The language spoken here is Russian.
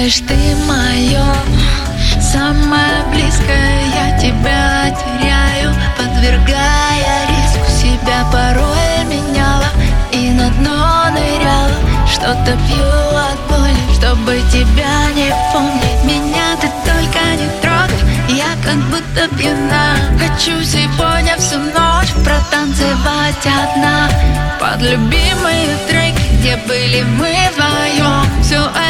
знаешь, ты мое Самое близкое. Я тебя теряю Подвергая риску. Себя порой меняла И на дно ныряла. Что-то пью от боли, чтобы тебя не помнить. Меня ты только не трогай, я как будто пьяна. Хочу сегодня всю ночь протанцевать одна. Под любимые треки, где были мы вдвоем Всю эту